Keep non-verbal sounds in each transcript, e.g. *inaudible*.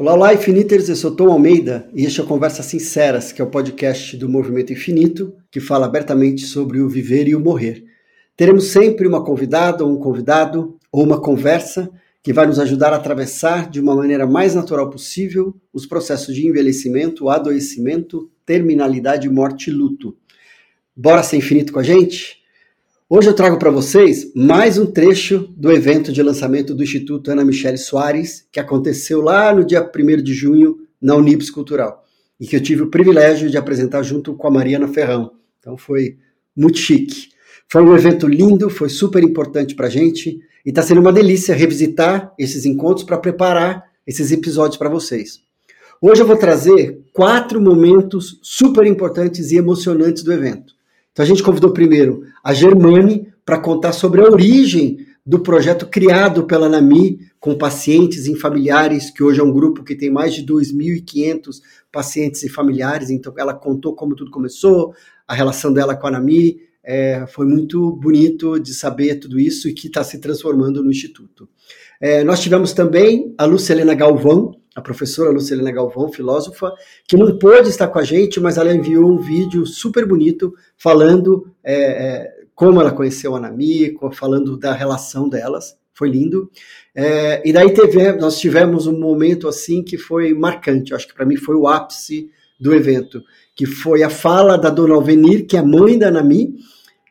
Olá, olá, Infiniters, eu sou Tom Almeida e este é o Conversas Sinceras, que é o podcast do Movimento Infinito, que fala abertamente sobre o viver e o morrer. Teremos sempre uma convidada ou um convidado, ou uma conversa, que vai nos ajudar a atravessar de uma maneira mais natural possível os processos de envelhecimento, adoecimento, terminalidade, morte e luto. Bora ser infinito com a gente? Hoje eu trago para vocês mais um trecho do evento de lançamento do Instituto Ana Michele Soares, que aconteceu lá no dia 1 de junho na Unibs Cultural, e que eu tive o privilégio de apresentar junto com a Mariana Ferrão. Então foi muito chique. Foi um evento lindo, foi super importante para a gente, e está sendo uma delícia revisitar esses encontros para preparar esses episódios para vocês. Hoje eu vou trazer quatro momentos super importantes e emocionantes do evento. Então a gente convidou primeiro a Germane para contar sobre a origem do projeto criado pela NAMI com pacientes e familiares, que hoje é um grupo que tem mais de 2.500 pacientes e familiares. Então ela contou como tudo começou, a relação dela com a NAMI. É, foi muito bonito de saber tudo isso e que está se transformando no Instituto. É, nós tivemos também a Lucilena Galvão, a professora Lucilena Galvão, filósofa, que não pôde estar com a gente, mas ela enviou um vídeo super bonito falando é, é, como ela conheceu a Nami, falando da relação delas. Foi lindo. É, e daí teve, nós tivemos um momento assim que foi marcante. acho que para mim foi o ápice do evento, que foi a fala da Dona Alvenir, que é mãe da Nami,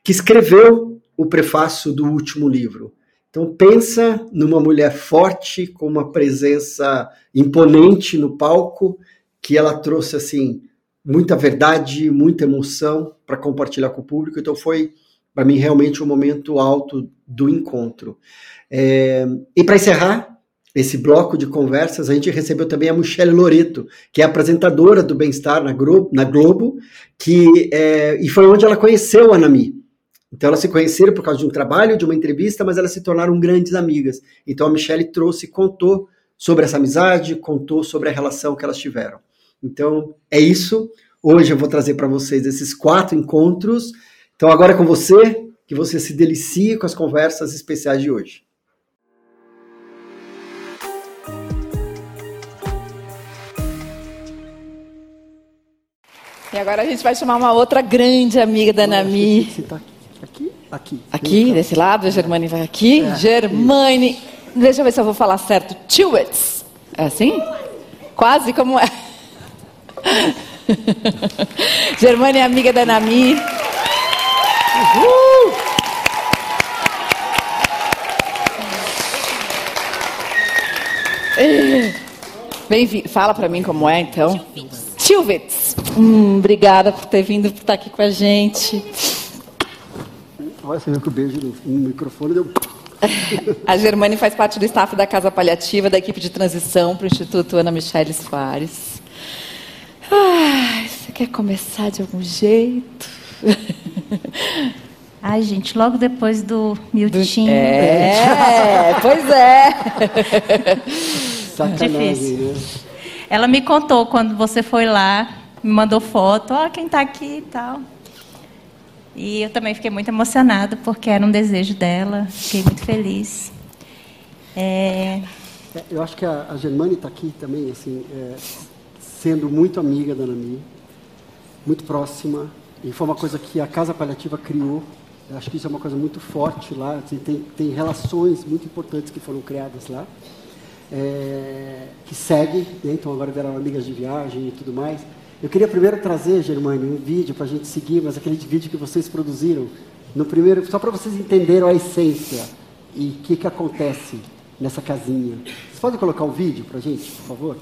que escreveu o prefácio do último livro. Então pensa numa mulher forte com uma presença imponente no palco, que ela trouxe assim muita verdade, muita emoção para compartilhar com o público. Então foi para mim realmente um momento alto do encontro. É, e para encerrar esse bloco de conversas, a gente recebeu também a Michelle Loreto, que é apresentadora do Bem-Estar na, na, Globo, que é, e foi onde ela conheceu a Nami. Então elas se conheceram por causa de um trabalho, de uma entrevista, mas elas se tornaram grandes amigas. Então a Michelle trouxe, contou sobre essa amizade, contou sobre a relação que elas tiveram. Então é isso. Hoje eu vou trazer para vocês esses quatro encontros. Então agora é com você, que você se delicie com as conversas especiais de hoje. E agora a gente vai chamar uma outra grande amiga da Nami. Aqui? Aqui. Aqui, desse lado, a Germane vai aqui. É, Germane, isso. deixa eu ver se eu vou falar certo. Tiwitz. É assim? Quase como é. *laughs* Germane é amiga da Nami. Uhul! Bem, fala para mim como é, então. Tilwitz. Hum, obrigada por ter vindo, por estar aqui com a gente. Olha, você viu que o beijo no, microfone deu. *laughs* A Germane faz parte do staff da Casa Paliativa, da equipe de transição para o Instituto Ana Michele Soares. Ai, você quer começar de algum jeito? *laughs* Ai, gente, logo depois do Miltinho. É, *laughs* pois é. Sacanagem, Difícil. Né? Ela me contou quando você foi lá, me mandou foto, ó, oh, quem está aqui e tal. E eu também fiquei muito emocionada, porque era um desejo dela, fiquei muito feliz. É... É, eu acho que a, a está aqui também, assim, é, sendo muito amiga da Nami, muito próxima, e foi uma coisa que a Casa Paliativa criou. Eu acho que isso é uma coisa muito forte lá, assim, tem, tem relações muito importantes que foram criadas lá, é, que seguem, né? então agora viraram amigas de viagem e tudo mais. Eu queria primeiro trazer, Germane, um vídeo para a gente seguir, mas aquele vídeo que vocês produziram, no primeiro, só para vocês entenderem a essência e o que, que acontece nessa casinha. Vocês podem colocar o um vídeo para a gente, por favor?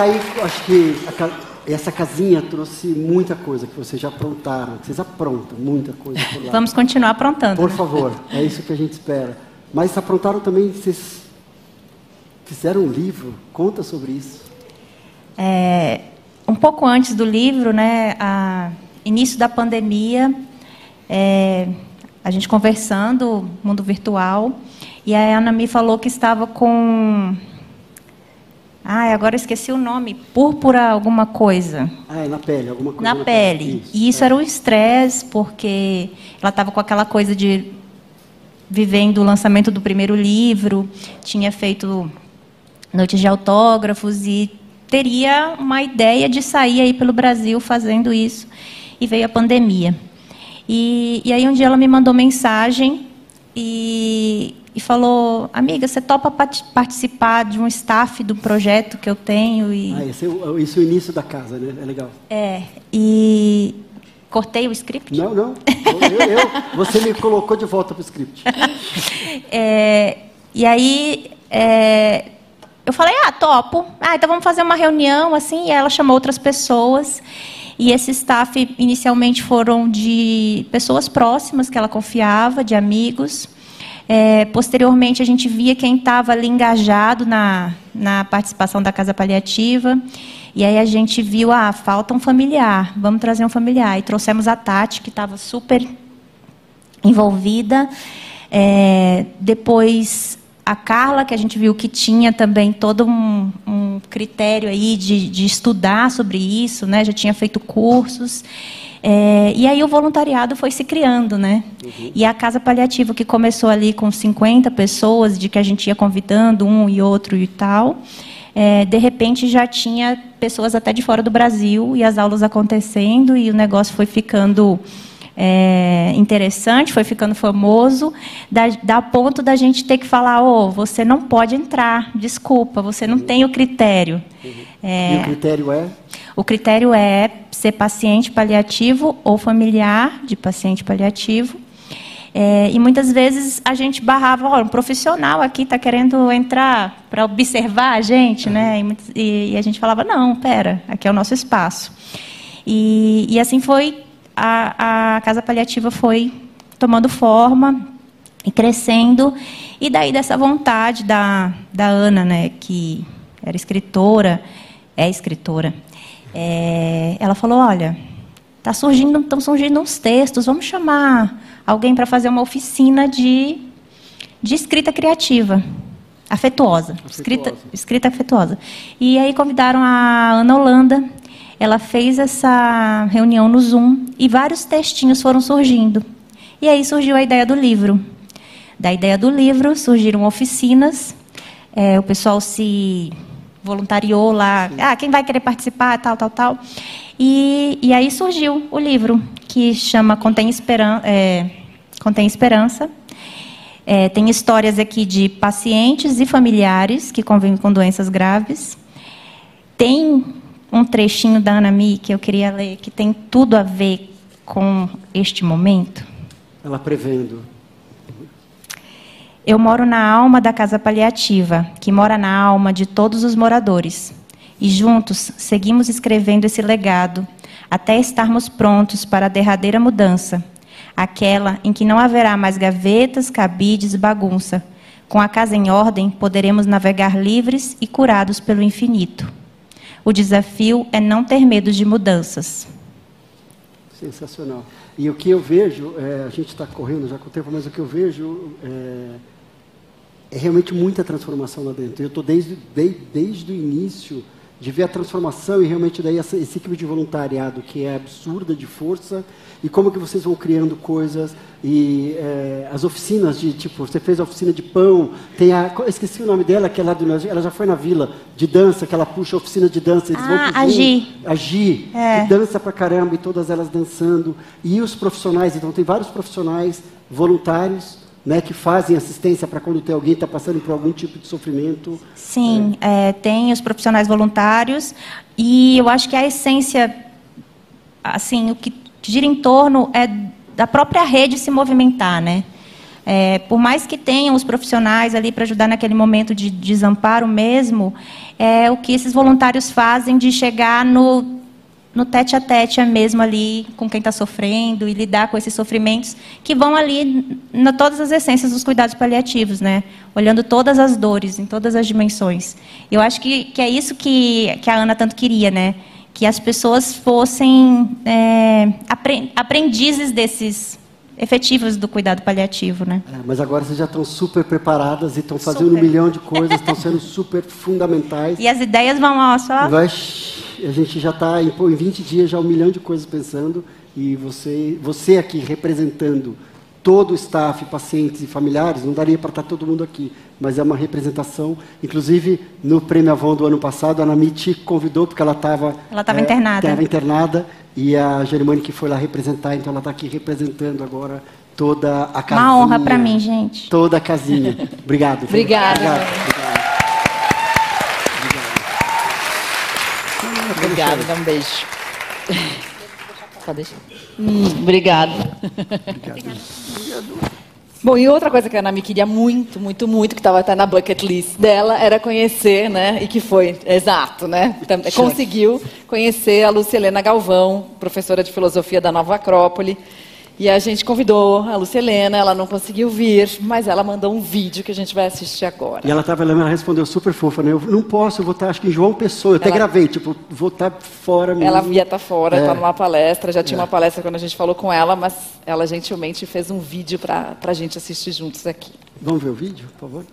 Aí, acho que a, essa casinha trouxe muita coisa que vocês já aprontaram. Vocês aprontam muita coisa por lá. Vamos continuar aprontando. Por favor, é isso que a gente espera. Mas aprontaram também, vocês fizeram um livro. Conta sobre isso. É, um pouco antes do livro, né, a, início da pandemia, é, a gente conversando, mundo virtual, e a Ana me falou que estava com. Ai, agora esqueci o nome. Púrpura alguma coisa. Ah, é na pele, alguma coisa. Na, na pele. pele. Isso, e isso é. era um estresse, porque ela estava com aquela coisa de vivendo o lançamento do primeiro livro, tinha feito noites de autógrafos e teria uma ideia de sair aí pelo Brasil fazendo isso. E veio a pandemia. E, e aí um dia ela me mandou mensagem e, e falou, amiga, você topa participar de um staff do projeto que eu tenho? E... Ah, esse é o, isso é o início da casa, né? É legal. É, e cortei o script? Não, não. Eu, eu, você me colocou de volta para o script. *laughs* É, e aí é, eu falei, ah, topo. Ah, então vamos fazer uma reunião, assim. E ela chamou outras pessoas. E esse staff inicialmente foram de pessoas próximas que ela confiava, de amigos. É, posteriormente, a gente via quem estava ali engajado na, na participação da casa paliativa. E aí a gente viu, ah, falta um familiar, vamos trazer um familiar. E trouxemos a Tati, que estava super envolvida. É, depois a Carla, que a gente viu que tinha também todo um, um critério aí de, de, estudar sobre isso, né? já tinha feito cursos. É, e aí o voluntariado foi se criando, né? Uhum. E a casa paliativa, que começou ali com 50 pessoas, de que a gente ia convidando um e outro e tal, é, de repente já tinha pessoas até de fora do Brasil e as aulas acontecendo e o negócio foi ficando é, interessante, foi ficando famoso, da ponto da gente ter que falar: oh, você não pode entrar, desculpa, você não tem o critério. Uhum. É, e o critério é? O critério é ser paciente paliativo ou familiar de paciente paliativo. É, e muitas vezes a gente barrava, olha, um profissional aqui está querendo entrar para observar a gente, né? E, e, a gente falava, não, pera, aqui é o nosso espaço. E, e assim foi a, a casa paliativa foi tomando forma e crescendo. E daí dessa vontade da, da Ana, né, que era escritora, é escritora, é, ela falou, olha, tá surgindo, estão surgindo uns textos, vamos chamar alguém para fazer uma oficina de, de escrita criativa. Afetuosa, afetuosa. Escrita, escrita afetuosa. E aí convidaram a Ana Holanda, ela fez essa reunião no Zoom e vários textinhos foram surgindo. E aí surgiu a ideia do livro. Da ideia do livro surgiram oficinas, é, o pessoal se voluntariou lá, ah, quem vai querer participar, tal, tal, tal. E, e aí surgiu o livro, que chama Contém, Esperan é, Contém Esperança. É, tem histórias aqui de pacientes e familiares que convivem com doenças graves. Tem um trechinho da Ana Mi que eu queria ler, que tem tudo a ver com este momento. Ela prevendo. Eu moro na alma da casa paliativa, que mora na alma de todos os moradores. E juntos seguimos escrevendo esse legado, até estarmos prontos para a derradeira mudança, aquela em que não haverá mais gavetas, cabides, bagunça. Com a casa em ordem, poderemos navegar livres e curados pelo infinito. O desafio é não ter medo de mudanças. Sensacional. E o que eu vejo, é, a gente está correndo já com o tempo, mas o que eu vejo é, é realmente muita transformação lá dentro. Eu estou desde, desde, desde o início de ver a transformação e realmente daí essa, esse equipe de voluntariado que é absurda de força e como que vocês vão criando coisas e é, as oficinas de tipo você fez a oficina de pão tem a esqueci o nome dela que é lá do ela já foi na vila de dança que ela puxa a oficina de dança eles ah, vão pro a Gi a Gi é. que dança pra caramba e todas elas dançando e os profissionais então tem vários profissionais voluntários né, que fazem assistência para quando tem alguém está passando por algum tipo de sofrimento. Sim, é. É, tem os profissionais voluntários e eu acho que a essência, assim, o que gira em torno é da própria rede se movimentar, né? É, por mais que tenham os profissionais ali para ajudar naquele momento de desamparo mesmo, é o que esses voluntários fazem de chegar no no tete a tete é mesmo ali com quem está sofrendo e lidar com esses sofrimentos que vão ali na todas as essências dos cuidados paliativos, né? Olhando todas as dores em todas as dimensões. Eu acho que, que é isso que, que a Ana tanto queria, né? Que as pessoas fossem é, aprendizes desses efetivos do cuidado paliativo, né? É, mas agora vocês já estão super preparadas e estão fazendo super. um milhão de coisas, estão sendo *laughs* super fundamentais. E as ideias vão ó, só. Vai a gente já está em, em 20 dias já um milhão de coisas pensando e você, você aqui representando todo o staff, pacientes e familiares, não daria para estar tá todo mundo aqui, mas é uma representação. Inclusive, no Prêmio Avon do ano passado, a Anami te convidou, porque ela estava ela estava é, internada. Estava internada, e a Germane que foi lá representar, então ela está aqui representando agora toda a casinha. Uma honra para mim, gente. Toda a casinha. *laughs* Obrigado. Obrigada. Obrigado. Obrigado. Obrigada, dá um beijo. Pode deixar. Hum, obrigado. Obrigado. Bom, e outra coisa que a Ana me queria muito, muito, muito, que estava até na bucket list dela, era conhecer, né? E que foi, exato, né? Conseguiu conhecer a Lucilena Galvão, professora de filosofia da Nova Acrópole, e a gente convidou a Lucelena, ela não conseguiu vir, mas ela mandou um vídeo que a gente vai assistir agora. E ela estava ela respondeu super fofa, né? Eu não posso, eu vou estar, acho que em João Pessoa. Eu ela... até gravei, tipo, vou estar fora mesmo. Ela ia estar fora, está é. numa palestra, já tinha é. uma palestra quando a gente falou com ela, mas ela gentilmente fez um vídeo para a gente assistir juntos aqui. Vamos ver o vídeo, por favor?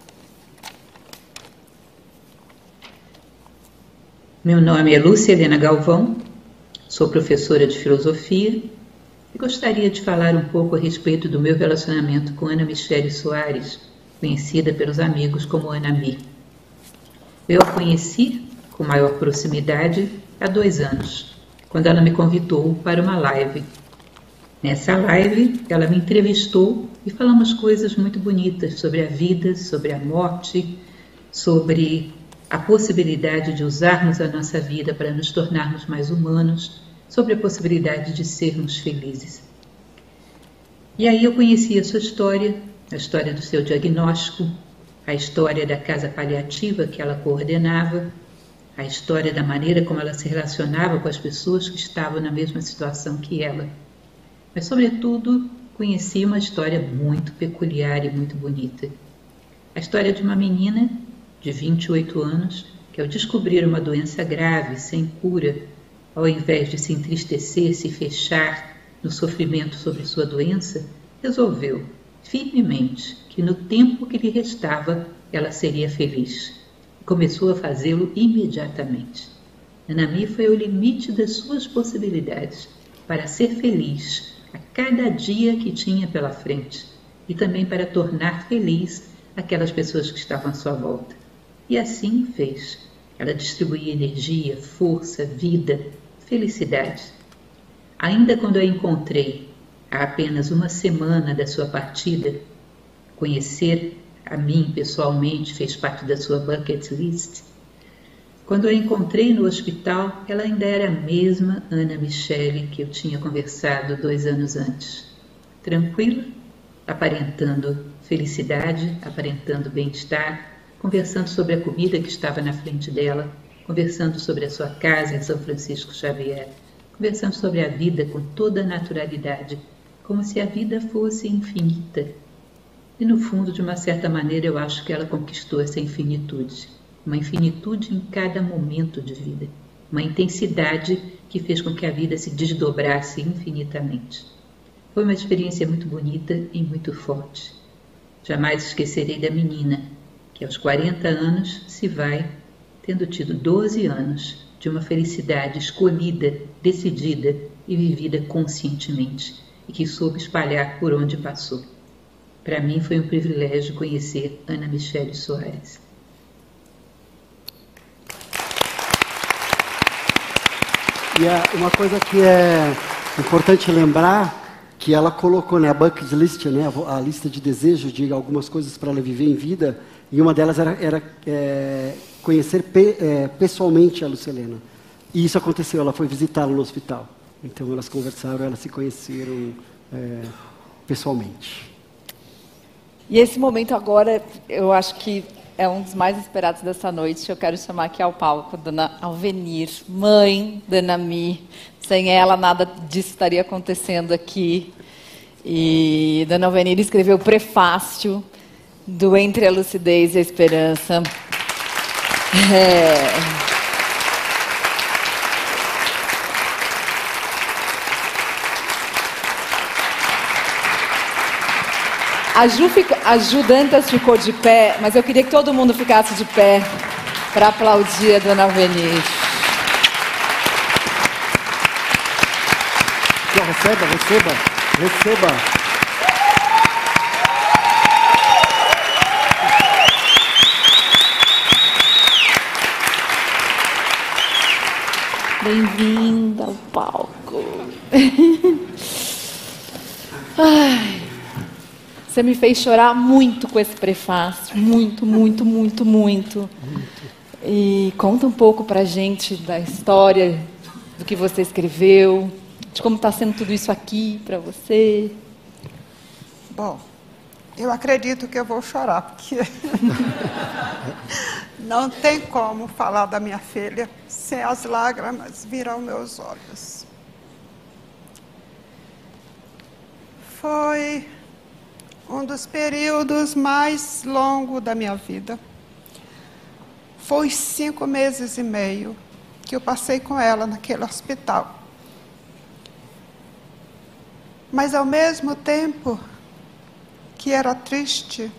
Meu nome é Lúcia Helena Galvão, sou professora de filosofia gostaria de falar um pouco a respeito do meu relacionamento com Ana Michele Soares, conhecida pelos amigos como Ana Mi. Eu a conheci com maior proximidade há dois anos, quando ela me convidou para uma live. Nessa live, ela me entrevistou e falamos coisas muito bonitas sobre a vida, sobre a morte, sobre a possibilidade de usarmos a nossa vida para nos tornarmos mais humanos sobre a possibilidade de sermos felizes. E aí eu conheci a sua história, a história do seu diagnóstico, a história da casa paliativa que ela coordenava, a história da maneira como ela se relacionava com as pessoas que estavam na mesma situação que ela. Mas, sobretudo, conheci uma história muito peculiar e muito bonita. A história de uma menina de 28 anos que, ao descobrir uma doença grave, sem cura, ao invés de se entristecer, se fechar no sofrimento sobre sua doença, resolveu firmemente que no tempo que lhe restava ela seria feliz. Começou a fazê-lo imediatamente. Anami foi o limite das suas possibilidades para ser feliz a cada dia que tinha pela frente e também para tornar feliz aquelas pessoas que estavam à sua volta. E assim fez. Ela distribuía energia, força, vida, felicidade. Ainda quando a encontrei, há apenas uma semana da sua partida, conhecer a mim pessoalmente fez parte da sua bucket list. Quando a encontrei no hospital, ela ainda era a mesma Ana Michele que eu tinha conversado dois anos antes. Tranquila, aparentando felicidade, aparentando bem-estar, conversando sobre a comida que estava na frente dela, conversando sobre a sua casa em São Francisco Xavier, conversando sobre a vida com toda a naturalidade, como se a vida fosse infinita. E no fundo, de uma certa maneira, eu acho que ela conquistou essa infinitude, uma infinitude em cada momento de vida, uma intensidade que fez com que a vida se desdobrasse infinitamente. Foi uma experiência muito bonita e muito forte. Jamais esquecerei da menina que aos 40 anos se vai tendo tido 12 anos de uma felicidade escolhida, decidida e vivida conscientemente, e que soube espalhar por onde passou. Para mim foi um privilégio conhecer Ana Michele Soares. E uma coisa que é importante lembrar que ela colocou né, a bucket list, né, a, lista de desejos de algumas coisas para ela viver em vida, e uma delas era, era é, conhecer pe, é, pessoalmente a Lucelena. E isso aconteceu, ela foi visitá-la no hospital. Então elas conversaram, elas se conheceram é, pessoalmente. E esse momento agora, eu acho que é um dos mais esperados dessa noite. Eu quero chamar aqui ao palco Dona Alvenir, mãe da Nami. Sem ela, nada disso estaria acontecendo aqui. E Dona Alvenir escreveu o prefácio do Entre a Lucidez e a Esperança. É... A Ju, a Ju Dantas ficou de pé, mas eu queria que todo mundo ficasse de pé para aplaudir a Dona Alvenir. Receba, receba, receba. Bem-vinda ao palco. *laughs* Ai. Você me fez chorar muito com esse prefácio, muito, muito, muito, muito. E conta um pouco para a gente da história, do que você escreveu, de como está sendo tudo isso aqui para você. Bom, eu acredito que eu vou chorar, porque *laughs* não tem como falar da minha filha sem as lágrimas vir aos meus olhos. Foi um dos períodos mais longos da minha vida. Foi cinco meses e meio que eu passei com ela naquele hospital. Mas ao mesmo tempo que era triste,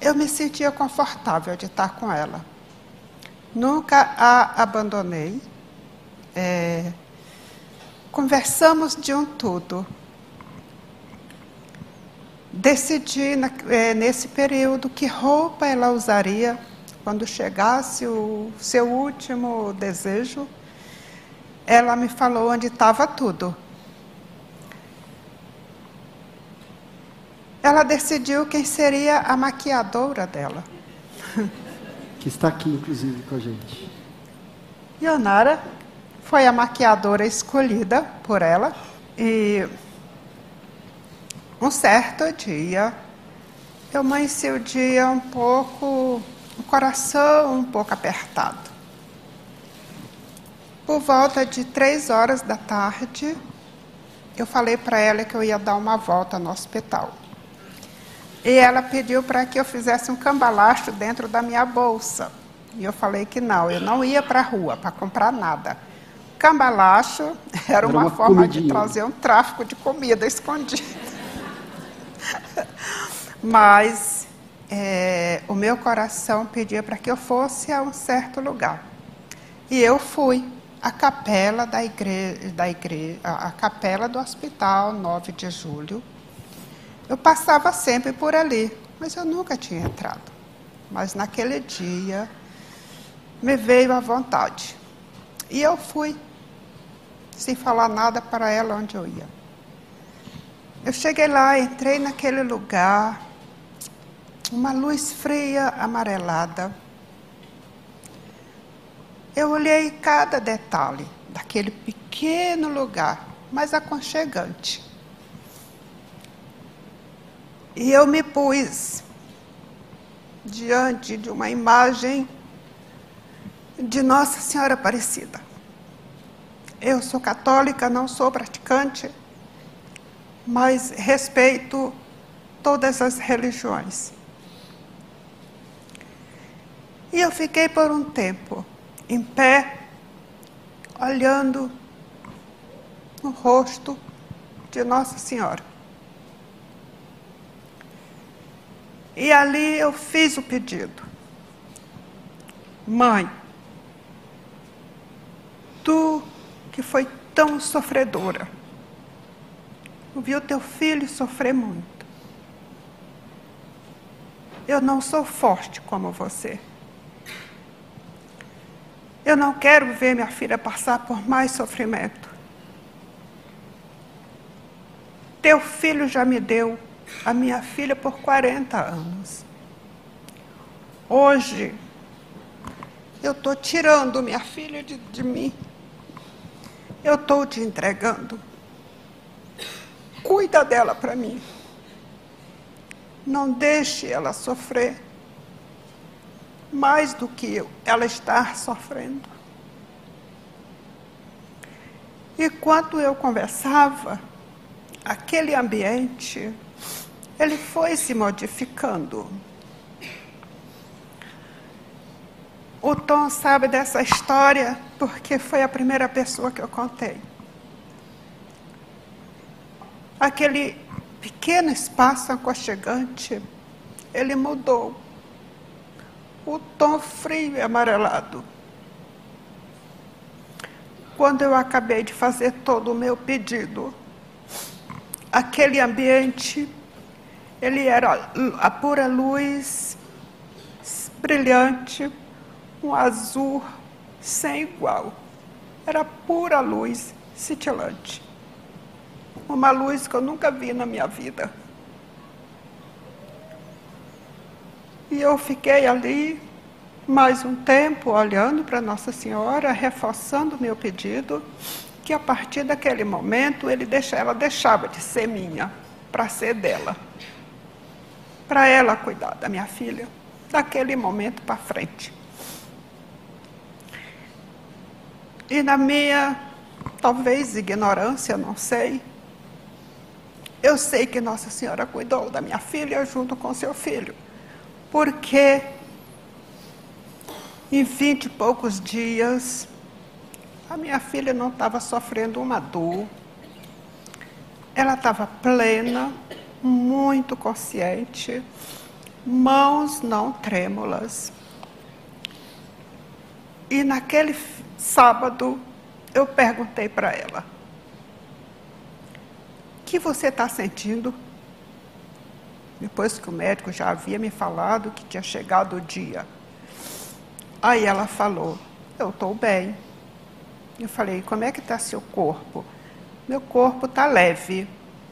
eu me sentia confortável de estar com ela. Nunca a abandonei. É, conversamos de um tudo decidi na, é, nesse período que roupa ela usaria quando chegasse o seu último desejo. Ela me falou onde estava tudo. Ela decidiu quem seria a maquiadora dela. Que está aqui, inclusive, com a gente. Ionara foi a maquiadora escolhida por ela. E um certo dia, eu amanheci o dia um pouco, o coração um pouco apertado. Por volta de três horas da tarde, eu falei para ela que eu ia dar uma volta no hospital. E ela pediu para que eu fizesse um cambalacho dentro da minha bolsa. E eu falei que não, eu não ia para a rua para comprar nada. Cambalacho *laughs* era, era uma, uma, forma comidinha. de trazer um tráfico de comida escondido. *laughs* Mas é, o meu coração pedia para que eu fosse a um certo lugar. E eu fui à capela da igreja, da igreja a capela do hospital 9 de julho. Eu passava sempre por ali, mas eu nunca tinha entrado. Mas naquele dia me veio a vontade. E eu fui, sem falar nada para ela onde eu ia. Eu cheguei lá, entrei naquele lugar, uma luz fria, amarelada. Eu olhei cada detalhe daquele pequeno lugar, mas aconchegante. E eu me pus diante de uma imagem de Nossa Senhora Aparecida. Eu sou católica, não sou praticante, mas respeito todas as religiões. E eu fiquei por um tempo em pé, olhando no rosto de Nossa Senhora. E ali eu fiz o pedido. Mãe, tu que foi tão sofredora, viu teu filho sofrer muito. Eu não sou forte como você. Eu não quero ver minha filha passar por mais sofrimento. Teu filho já me deu a minha filha por 40 anos. Hoje, eu estou tirando minha filha de, de mim. Eu estou te entregando cuida dela para mim. Não deixe ela sofrer mais do que ela está sofrendo. E quando eu conversava, aquele ambiente, ele foi se modificando. O Tom sabe dessa história porque foi a primeira pessoa que eu contei. Aquele pequeno espaço aconchegante, ele mudou. O tom frio e amarelado. Quando eu acabei de fazer todo o meu pedido, aquele ambiente, ele era a pura luz, brilhante, um azul sem igual. Era pura luz cintilante. Uma luz que eu nunca vi na minha vida. E eu fiquei ali mais um tempo olhando para Nossa Senhora, reforçando o meu pedido, que a partir daquele momento ele ela deixava de ser minha para ser dela. Para ela cuidar da minha filha, daquele momento para frente. E na minha, talvez, ignorância, não sei, eu sei que Nossa Senhora cuidou da minha filha junto com seu filho, porque em vinte e poucos dias, a minha filha não estava sofrendo uma dor, ela estava plena, muito consciente, mãos não trêmulas. E naquele sábado, eu perguntei para ela: O que você está sentindo? Depois que o médico já havia me falado que tinha chegado o dia. Aí ela falou: Eu estou bem. Eu falei: Como é que está seu corpo? Meu corpo está leve.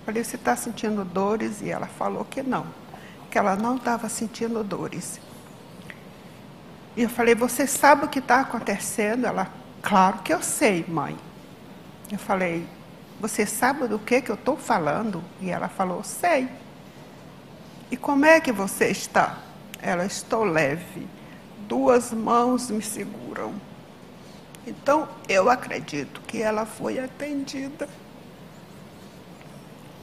Falei: Você está sentindo dores? E ela falou que não, que ela não estava sentindo dores. E eu falei: Você sabe o que está acontecendo? Ela: Claro que eu sei, mãe. Eu falei: Você sabe do que, que eu estou falando? E ela falou: Sei. E como é que você está? Ela: Estou leve. Duas mãos me seguram. Então, eu acredito que ela foi atendida.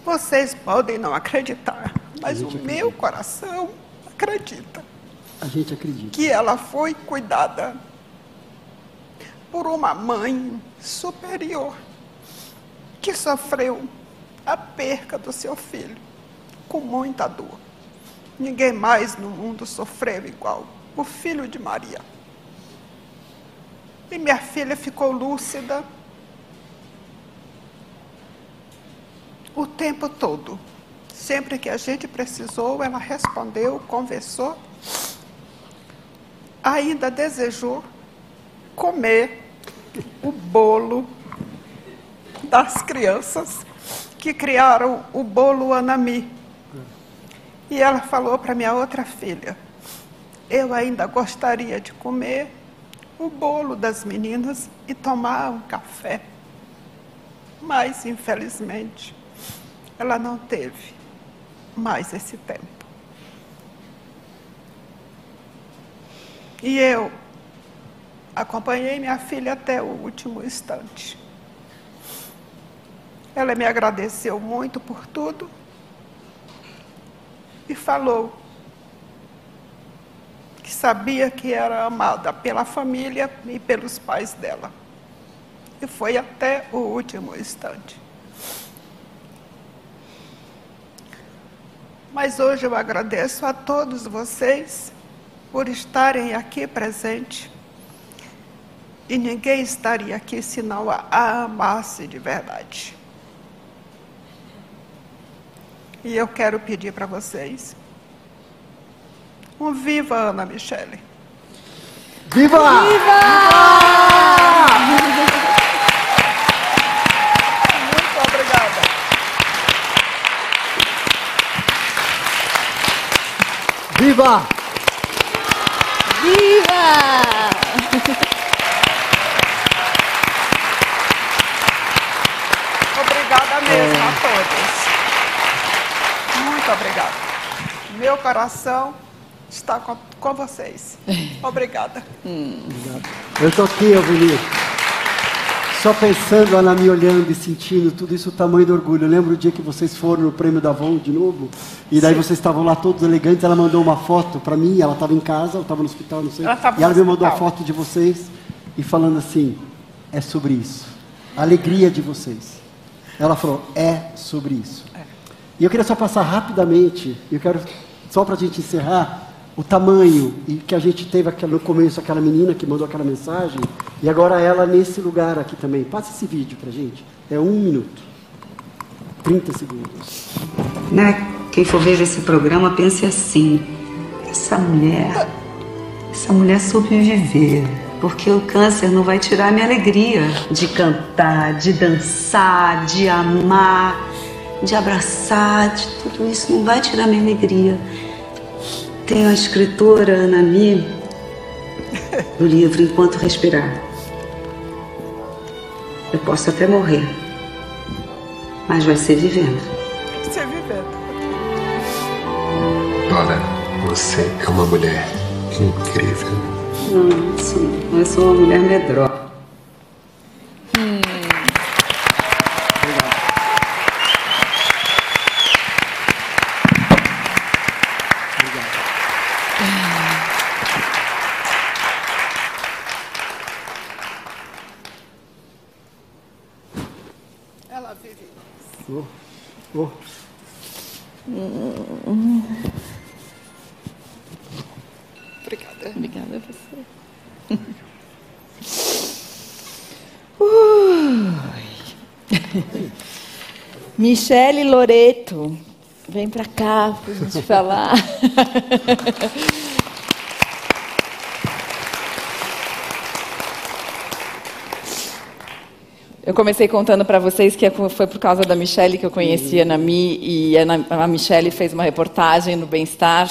Vocês podem não acreditar, mas o acredita. meu coração acredita. A gente acredita. Que ela foi cuidada por uma mãe superior que sofreu a perca do seu filho com muita dor. Ninguém mais no mundo sofreu igual o filho de Maria. E minha filha ficou lúcida o tempo todo. Sempre que a gente precisou, ela respondeu, conversou, ainda desejou comer o bolo das crianças que criaram o bolo Anami. E ela falou para minha outra filha: Eu ainda gostaria de comer o bolo das meninas e tomar um café. Mas, infelizmente, ela não teve mais esse tempo. E eu acompanhei minha filha até o último instante. Ela me agradeceu muito por tudo e falou que sabia que era amada pela família e pelos pais dela. E foi até o último instante. Mas hoje eu agradeço a todos vocês por estarem aqui presentes. E ninguém estaria aqui se não a amasse de verdade. E eu quero pedir para vocês um viva Ana Michele. Viva! Viva! Muito obrigada. Viva! Viva! *laughs* Obrigada mesmo a todos. Muito obrigada. meu coração está com, com vocês. Obrigada. Hum. Obrigado. Eu estou aqui, Alvenir, só pensando, ela me olhando e sentindo tudo isso, o tamanho do orgulho. Eu lembro o dia que vocês foram no prêmio da Avon de novo, e daí Sim. vocês estavam lá todos elegantes, ela mandou uma foto para mim, ela estava em casa, eu estava no hospital, não sei. Ela e ela me mandou a foto de vocês e falando assim, é sobre isso. A alegria de vocês. Ela falou, é sobre isso. É. E eu queria só passar rapidamente, eu quero, só para a gente encerrar, o tamanho e que a gente teve no começo aquela menina que mandou aquela mensagem e agora ela nesse lugar aqui também. Passa esse vídeo para gente. É um minuto, 30 segundos. Né? Quem for ver esse programa pense assim: essa mulher, essa mulher soube viver. Porque o câncer não vai tirar a minha alegria de cantar, de dançar, de amar, de abraçar, de tudo isso não vai tirar a minha alegria. Tem a escritora Anami no livro Enquanto Respirar. Eu posso até morrer, mas vai ser vivendo. Vai ser vivendo. Dora, você é uma mulher incrível. Não, sim, eu sou uma mulher medrosa. *laughs* Michele Loreto, vem para cá para a gente falar. Eu comecei contando para vocês que foi por causa da Michelle que eu conhecia a Mi e a Michelle fez uma reportagem no Bem-Estar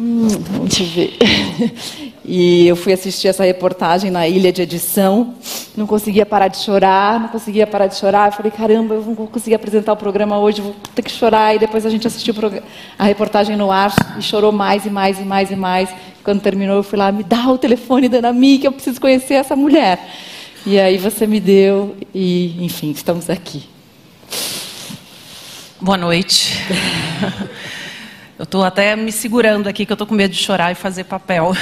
Hum, deixa eu ver. *laughs* E eu fui assistir essa reportagem na ilha de edição, não conseguia parar de chorar, não conseguia parar de chorar. Eu falei, caramba, eu não vou conseguir apresentar o programa hoje, vou ter que chorar. E depois a gente assistiu a reportagem no ar e chorou mais e mais e mais e mais. Quando terminou, eu fui lá, me dá o telefone da Nami, que eu preciso conhecer essa mulher. E aí você me deu, e enfim, estamos aqui. Boa noite. *laughs* Eu estou até me segurando aqui, que eu estou com medo de chorar e fazer papel.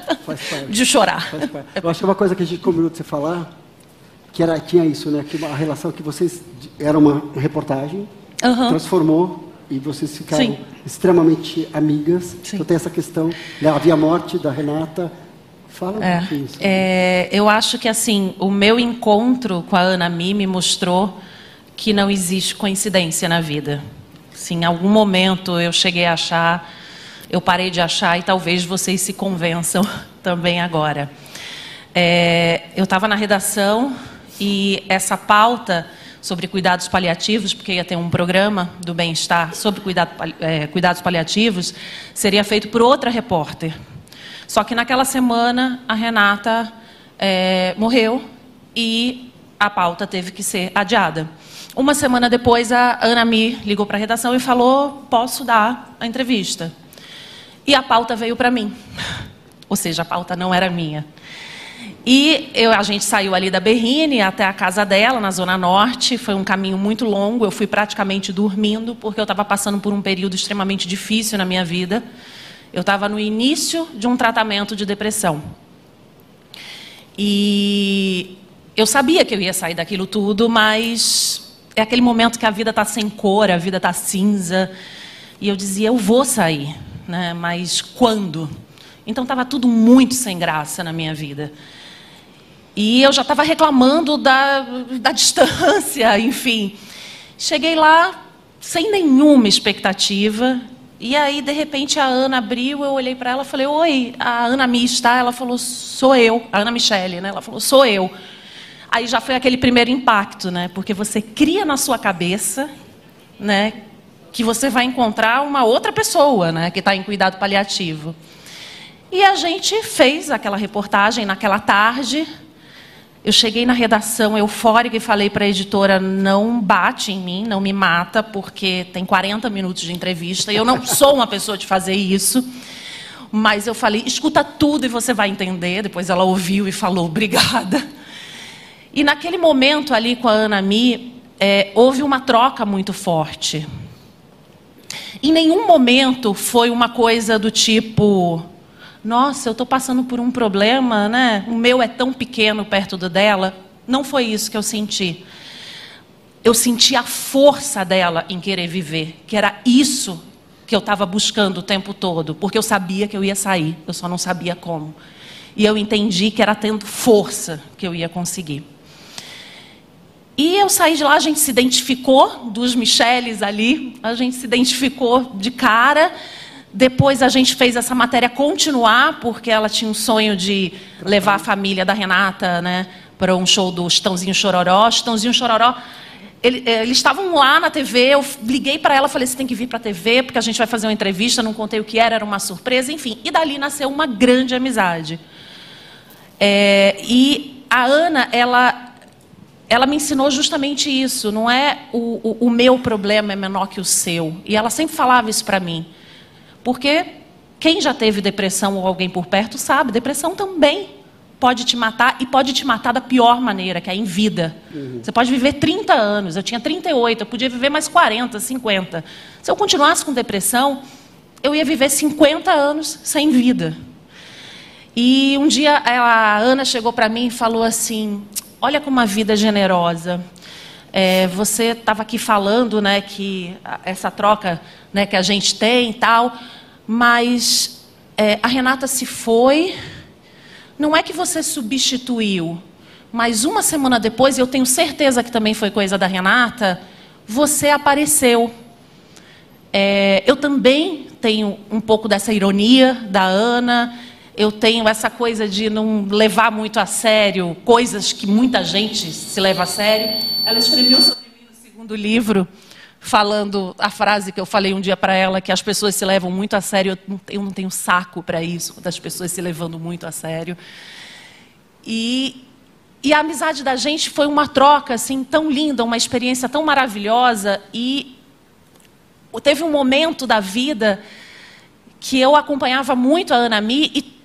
*laughs* de chorar. Eu acho que uma coisa que a gente combinou de você falar, que era, tinha isso, né? Que a relação que vocês... Era uma reportagem, uhum. transformou e vocês ficaram Sim. extremamente amigas. Sim. Então tem essa questão da Havia Morte, da Renata... Fala um é, pouquinho. É, eu acho que, assim, o meu encontro com a Ana Mi me mostrou que não existe coincidência na vida. Se em algum momento eu cheguei a achar, eu parei de achar e talvez vocês se convençam *laughs* também agora. É, eu estava na redação e essa pauta sobre cuidados paliativos, porque ia ter um programa do bem-estar sobre cuidado, é, cuidados paliativos, seria feito por outra repórter. Só que naquela semana a Renata é, morreu e a pauta teve que ser adiada. Uma semana depois, a Ana me ligou para a redação e falou: posso dar a entrevista. E a pauta veio para mim. Ou seja, a pauta não era minha. E eu, a gente saiu ali da Berrine até a casa dela, na Zona Norte. Foi um caminho muito longo. Eu fui praticamente dormindo, porque eu estava passando por um período extremamente difícil na minha vida. Eu estava no início de um tratamento de depressão. E eu sabia que eu ia sair daquilo tudo, mas é aquele momento que a vida está sem cor, a vida está cinza. E eu dizia, eu vou sair, né? mas quando? Então estava tudo muito sem graça na minha vida. E eu já estava reclamando da, da *laughs* distância, enfim. Cheguei lá sem nenhuma expectativa. E aí, de repente, a Ana abriu, eu olhei para ela e falei, oi, a Ana Mi está? Ela falou, sou eu. A Ana Michele, né? Ela falou, sou eu. Aí já foi aquele primeiro impacto, né? Porque você cria na sua cabeça, né? Que você vai encontrar uma outra pessoa, né? Que está em cuidado paliativo. E a gente fez aquela reportagem naquela tarde. Eu cheguei na redação eufórica e falei para a editora: não bate em mim, não me mata, porque tem 40 minutos de entrevista e eu não sou uma pessoa de fazer isso. Mas eu falei: escuta tudo e você vai entender. Depois ela ouviu e falou: obrigada. E naquele momento ali com a Ana Mi, é, houve uma troca muito forte. Em nenhum momento foi uma coisa do tipo nossa, eu estou passando por um problema, né? O meu é tão pequeno perto do dela. Não foi isso que eu senti. Eu senti a força dela em querer viver, que era isso que eu estava buscando o tempo todo, porque eu sabia que eu ia sair, eu só não sabia como. E eu entendi que era tendo força que eu ia conseguir. E eu saí de lá, a gente se identificou, dos Micheles ali, a gente se identificou de cara. Depois a gente fez essa matéria continuar, porque ela tinha um sonho de levar a família da Renata né, para um show do Estãozinho Chororó. Estãozinho Chororó, ele, eh, eles estavam lá na TV, eu liguei para ela, falei, você tem que vir para a TV, porque a gente vai fazer uma entrevista, não contei o que era, era uma surpresa, enfim. E dali nasceu uma grande amizade. É, e a Ana, ela, ela me ensinou justamente isso, não é o, o, o meu problema é menor que o seu. E ela sempre falava isso para mim. Porque quem já teve depressão ou alguém por perto sabe, depressão também pode te matar e pode te matar da pior maneira, que é em vida. Uhum. Você pode viver 30 anos, eu tinha 38, eu podia viver mais 40, 50. Se eu continuasse com depressão, eu ia viver 50 anos sem vida. E um dia a Ana chegou para mim e falou assim: Olha como a vida é generosa. É, você estava aqui falando, né, que essa troca, né, que a gente tem e tal, mas é, a Renata se foi. Não é que você substituiu, mas uma semana depois, eu tenho certeza que também foi coisa da Renata, você apareceu. É, eu também tenho um pouco dessa ironia da Ana eu tenho essa coisa de não levar muito a sério coisas que muita gente se leva a sério. Ela escreveu sobre mim no segundo livro, falando a frase que eu falei um dia para ela, que as pessoas se levam muito a sério. Eu não tenho, saco para isso, das pessoas se levando muito a sério. E, e a amizade da gente foi uma troca assim tão linda, uma experiência tão maravilhosa. E teve um momento da vida que eu acompanhava muito a Ana Mi e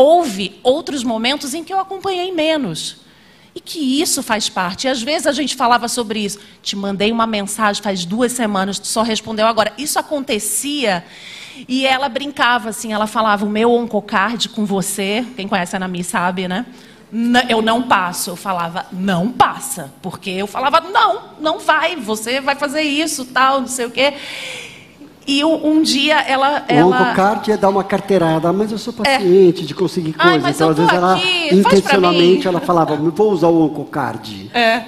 houve outros momentos em que eu acompanhei menos. E que isso faz parte. E às vezes a gente falava sobre isso. Te mandei uma mensagem faz duas semanas, tu só respondeu agora. Isso acontecia e ela brincava assim, ela falava, o meu oncocard com você, quem conhece a Anami sabe, né? Eu não passo. Eu falava, não passa. Porque eu falava, não, não vai, você vai fazer isso, tal, não sei o quê. E um, dia ela. ela... O Oncocard é dar uma carteirada, mas eu sou é. paciente é. de conseguir coisas. Ai, então, às vezes, ela, intencionalmente, ela falava, vou usar o Oncocard. É.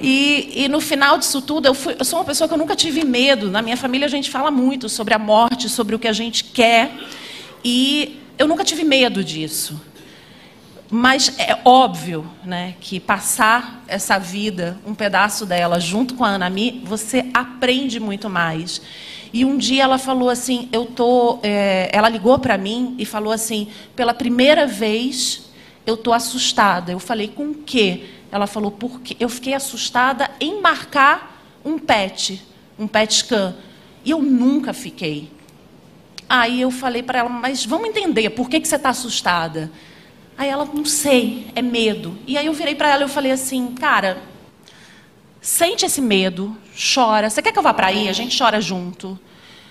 E, e, no final disso tudo, eu, fui, eu, sou uma pessoa que eu nunca tive medo. Na minha família, a gente fala muito sobre a morte, sobre o que a gente quer. E eu nunca tive medo disso. Mas é óbvio né, que passar essa vida, um pedaço dela, junto com a Anami, você aprende muito mais. E um dia ela falou assim, eu tô, é, ela ligou para mim e falou assim, pela primeira vez eu tô assustada. Eu falei com o quê? Ela falou porque eu fiquei assustada em marcar um PET, um PET scan. E eu nunca fiquei. Aí eu falei para ela, mas vamos entender, por que, que você está assustada? Aí ela, não sei, é medo. E aí eu virei para ela e falei assim, cara, sente esse medo, chora. Você quer que eu vá para aí? A gente chora junto.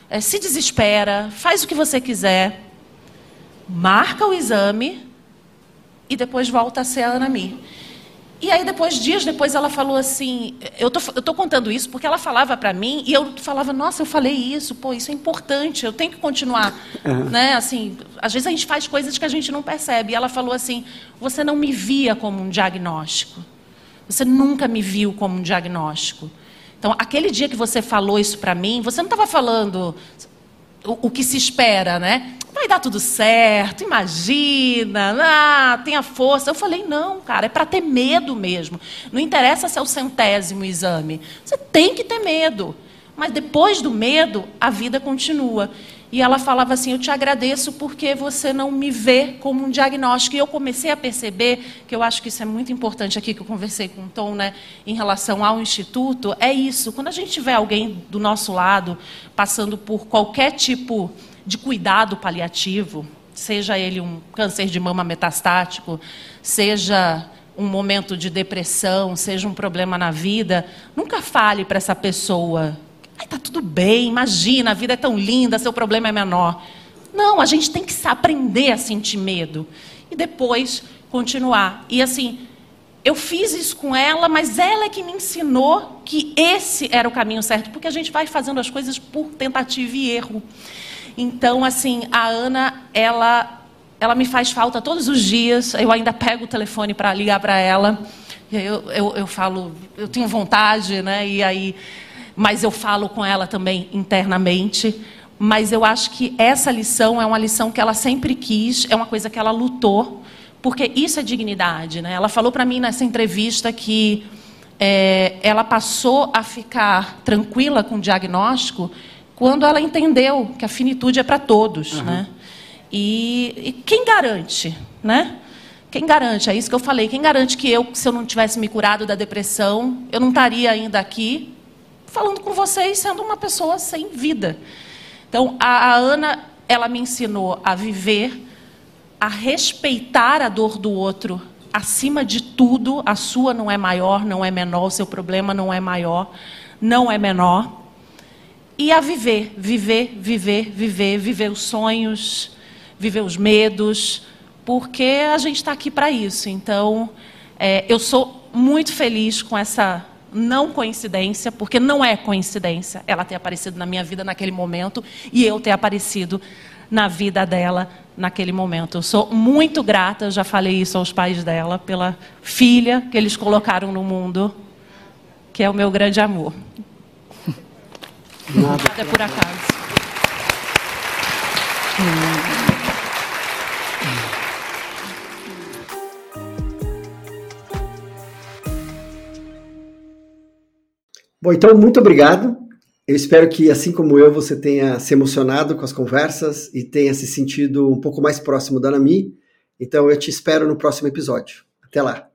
É, se desespera, faz o que você quiser, marca o exame e depois volta a ser a Anami. E aí, depois, dias depois, ela falou assim: eu tô, estou contando isso porque ela falava para mim e eu falava, nossa, eu falei isso, pô, isso é importante, eu tenho que continuar. Uhum. Né? Assim, às vezes a gente faz coisas que a gente não percebe. E ela falou assim: você não me via como um diagnóstico. Você nunca me viu como um diagnóstico. Então, aquele dia que você falou isso para mim, você não estava falando o, o, que se espera, né? Vai dar tudo certo, imagina, ah, tenha força. Eu falei, não, cara, é para ter medo mesmo. Não interessa se é o centésimo exame. Você tem que ter medo. Mas depois do medo, a vida continua. E ela falava assim: Eu te agradeço porque você não me vê como um diagnóstico. E eu comecei a perceber, que eu acho que isso é muito importante aqui, que eu conversei com o Tom, né, em relação ao Instituto, é isso. Quando a gente tiver alguém do nosso lado passando por qualquer tipo de cuidado paliativo, seja ele um câncer de mama metastático, seja um momento de depressão, seja um problema na vida, nunca fale para essa pessoa Ai, tá tudo bem, imagina, a vida é tão linda, seu problema é menor. Não, a gente tem que aprender a sentir medo e depois continuar. E assim, eu fiz isso com ela, mas ela é que me ensinou que esse era o caminho certo, porque a gente vai fazendo as coisas por tentativa e erro. Então, assim, a Ana, ela, ela me faz falta todos os dias. Eu ainda pego o telefone para ligar para ela. Eu, eu, eu falo, eu tenho vontade, né? E aí mas eu falo com ela também internamente. Mas eu acho que essa lição é uma lição que ela sempre quis, é uma coisa que ela lutou, porque isso é dignidade. Né? Ela falou para mim nessa entrevista que é, ela passou a ficar tranquila com o diagnóstico quando ela entendeu que a finitude é para todos. Uhum. Né? E, e, quem garante? Né? Quem garante? É isso que eu falei. Quem garante que eu, se eu não tivesse me curado da depressão, eu não estaria ainda aqui falando com vocês sendo uma pessoa sem vida. Então, a, a Ana, ela me ensinou a viver, a respeitar a dor do outro, acima de tudo, a sua não é maior, não é menor, o seu problema não é maior, não é menor. E a viver, viver, viver, viver, viver os sonhos, viver os medos, porque a gente está aqui para isso. Então, é, eu sou muito feliz com essa não coincidência, porque não é coincidência ela ter aparecido na minha vida naquele momento e eu ter aparecido na vida dela naquele momento. Eu sou muito grata, já falei isso aos pais dela, pela filha que eles colocaram no mundo, que é o meu grande amor. Nada, Nada por acaso. Bom, então, muito obrigado. Eu espero que, assim como eu, você tenha se emocionado com as conversas e tenha se sentido um pouco mais próximo da Nami. Então, eu te espero no próximo episódio. Até lá.